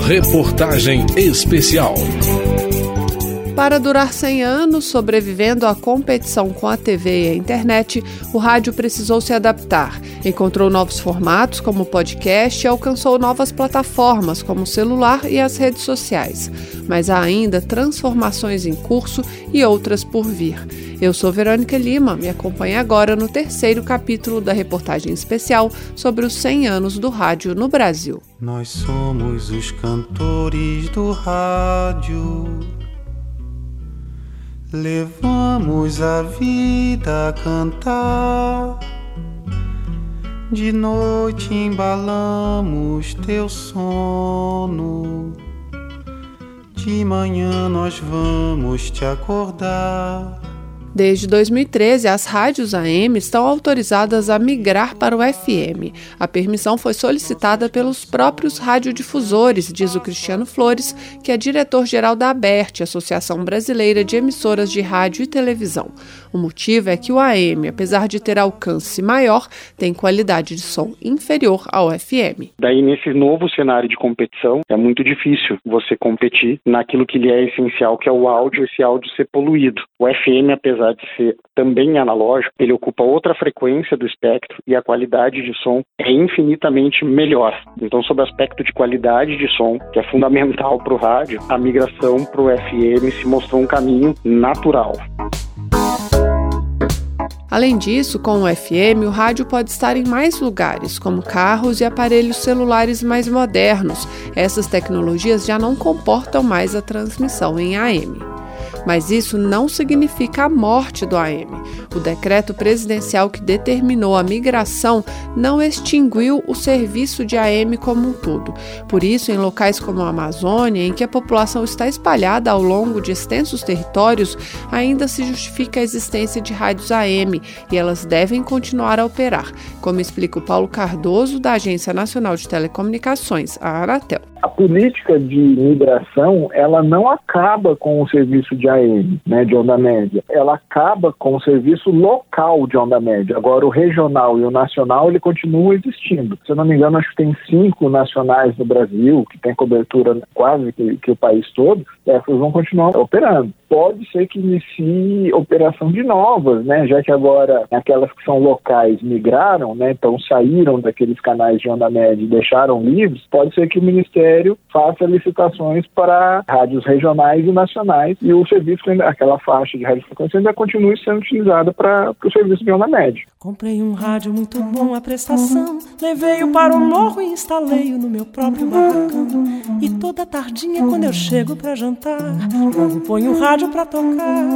Reportagem Especial. Para durar 100 anos, sobrevivendo à competição com a TV e a internet, o rádio precisou se adaptar. Encontrou novos formatos, como o podcast, e alcançou novas plataformas, como o celular e as redes sociais. Mas há ainda transformações em curso e outras por vir. Eu sou Verônica Lima, me acompanhe agora no terceiro capítulo da reportagem especial sobre os 100 anos do rádio no Brasil. Nós somos os cantores do rádio. Levamos a vida a cantar. De noite embalamos teu sono. De manhã nós vamos te acordar. Desde 2013, as rádios AM estão autorizadas a migrar para o FM. A permissão foi solicitada pelos próprios radiodifusores, diz o Cristiano Flores, que é diretor-geral da ABERT, Associação Brasileira de Emissoras de Rádio e Televisão. O motivo é que o AM, apesar de ter alcance maior, tem qualidade de som inferior ao FM. Daí, nesse novo cenário de competição, é muito difícil você competir naquilo que lhe é essencial, que é o áudio, esse áudio ser poluído. O FM, apesar apesar de ser também analógico, ele ocupa outra frequência do espectro e a qualidade de som é infinitamente melhor. Então, sob o aspecto de qualidade de som, que é fundamental para o rádio, a migração para o FM se mostrou um caminho natural. Além disso, com o FM, o rádio pode estar em mais lugares, como carros e aparelhos celulares mais modernos. Essas tecnologias já não comportam mais a transmissão em AM. Mas isso não significa a morte do AM. O decreto presidencial que determinou a migração não extinguiu o serviço de AM como um todo. Por isso, em locais como a Amazônia, em que a população está espalhada ao longo de extensos territórios, ainda se justifica a existência de rádios AM e elas devem continuar a operar, como explica o Paulo Cardoso, da Agência Nacional de Telecomunicações, a Anatel. A política de migração, ela não acaba com o serviço de AM, né, de onda média. Ela acaba com o serviço local de onda média. Agora, o regional e o nacional, ele continua existindo. Se eu não me engano, acho que tem cinco nacionais no Brasil, que tem cobertura quase que, que o país todo, essas vão continuar operando pode ser que inicie operação de novas, né? Já que agora aquelas que são locais migraram, né? Então saíram daqueles canais de onda média e deixaram livres, pode ser que o Ministério faça licitações para rádios regionais e nacionais e o serviço, aquela faixa de radiofrequência ainda continue sendo utilizada para o serviço de onda média. Comprei um rádio muito bom a prestação, levei-o para o morro e instalei-o no meu próprio barracão. E toda tardinha quando eu chego para jantar, logo ponho o rádio rádio para tocar.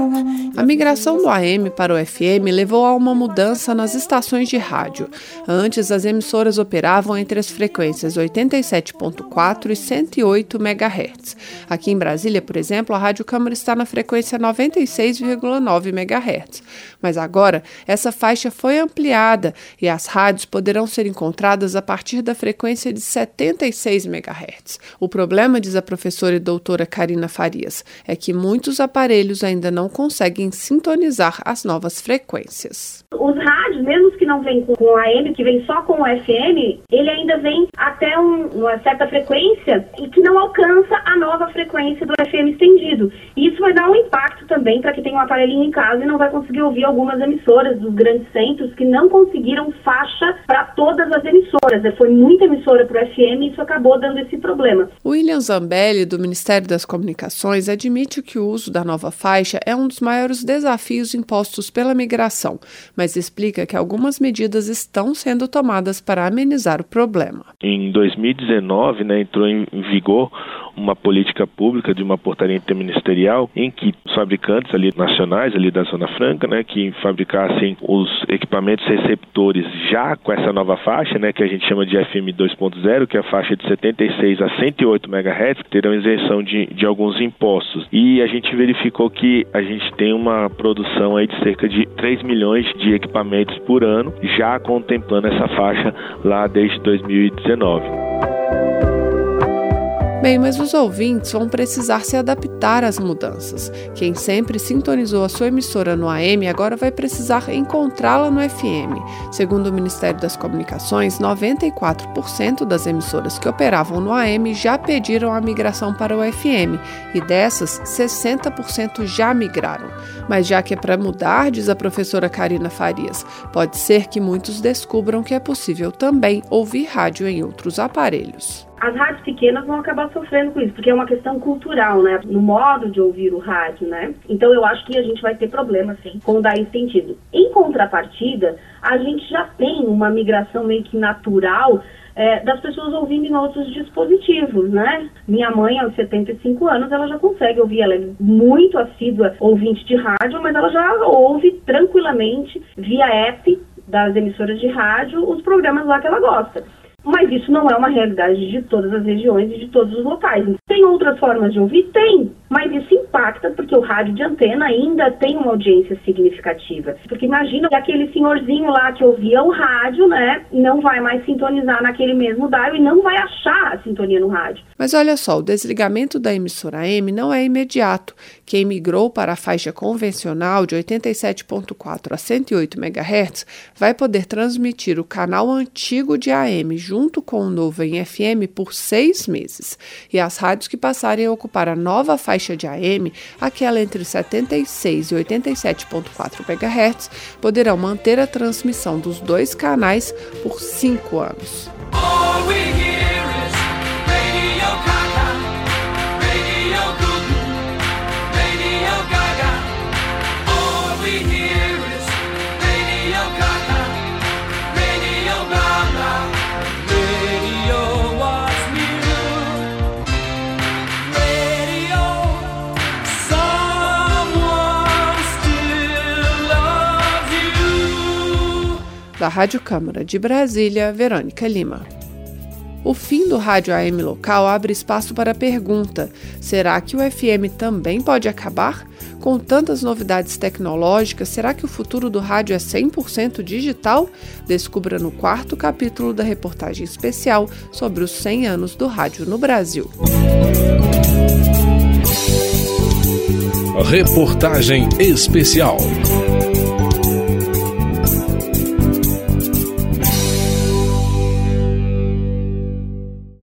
A migração do AM para o FM levou a uma mudança nas estações de rádio. Antes, as emissoras operavam entre as frequências 87.4 e 108 MHz. Aqui em Brasília, por exemplo, a Rádio Câmara está na frequência 96,9 MHz. Mas agora, essa faixa foi ampliada e as rádios poderão ser encontradas a partir da frequência de 76 MHz. O problema, diz a professora e doutora Karina Farias, é que muitos aparelhos ainda não conseguem sintonizar as novas frequências. Os rádios, mesmo que não vêm com AM, que vem só com o FM, ele ainda vem até um, uma certa frequência e que não alcança a nova frequência do FM estendido. E isso vai dar um impacto também para quem tem um aparelhinho em casa e não vai conseguir ouvir algumas emissoras dos grandes centros que não conseguiram faixa para todas as emissoras. É, foi muita emissora para o FM e isso acabou dando esse problema. William Zambelli, do Ministério das Comunicações, admite que o uso da nova faixa é um dos maiores desafios impostos pela migração, mas explica que algumas medidas estão sendo tomadas para amenizar o problema. Em 2019, né, entrou em vigor uma política pública de uma portaria interministerial em que os fabricantes ali nacionais ali da Zona Franca, né, que fabricassem os equipamentos receptores já com essa nova faixa, né, que a gente chama de FM 2.0, que é a faixa de 76 a 108 MHz, terão isenção de, de alguns impostos. E a gente verificou que a gente tem uma produção aí de cerca de 3 milhões de equipamentos por ano, já contemplando essa faixa lá desde 2019. Bem, mas os ouvintes vão precisar se adaptar às mudanças. Quem sempre sintonizou a sua emissora no AM agora vai precisar encontrá-la no FM. Segundo o Ministério das Comunicações, 94% das emissoras que operavam no AM já pediram a migração para o FM e dessas, 60% já migraram. Mas já que é para mudar, diz a professora Karina Farias, pode ser que muitos descubram que é possível também ouvir rádio em outros aparelhos as rádios pequenas vão acabar sofrendo com isso, porque é uma questão cultural, né? No modo de ouvir o rádio, né? Então eu acho que a gente vai ter problema, sim, com dar esse sentido. Em contrapartida, a gente já tem uma migração meio que natural é, das pessoas ouvindo em outros dispositivos, né? Minha mãe, aos 75 anos, ela já consegue ouvir, ela é muito assídua ouvinte de rádio, mas ela já ouve tranquilamente via app das emissoras de rádio os programas lá que ela gosta. Mas isso não é uma realidade de todas as regiões e de todos os locais. Tem outras formas de ouvir? Tem. Mas isso impacta porque o rádio de antena ainda tem uma audiência significativa. Porque imagina que aquele senhorzinho lá que ouvia o rádio, né, não vai mais sintonizar naquele mesmo dial e não vai achar a sintonia no rádio. Mas olha só, o desligamento da emissora AM não é imediato. Quem migrou para a faixa convencional de 87.4 a 108 MHz vai poder transmitir o canal antigo de AM junto com o novo em FM por seis meses. E as rádios que passarem a ocupar a nova faixa de AM, aquela entre 76 e 87,4 MHz, poderão manter a transmissão dos dois canais por cinco anos. Da Rádio Câmara de Brasília, Verônica Lima. O fim do rádio AM local abre espaço para a pergunta: será que o FM também pode acabar? Com tantas novidades tecnológicas, será que o futuro do rádio é 100% digital? Descubra no quarto capítulo da reportagem especial sobre os 100 anos do rádio no Brasil. Reportagem especial.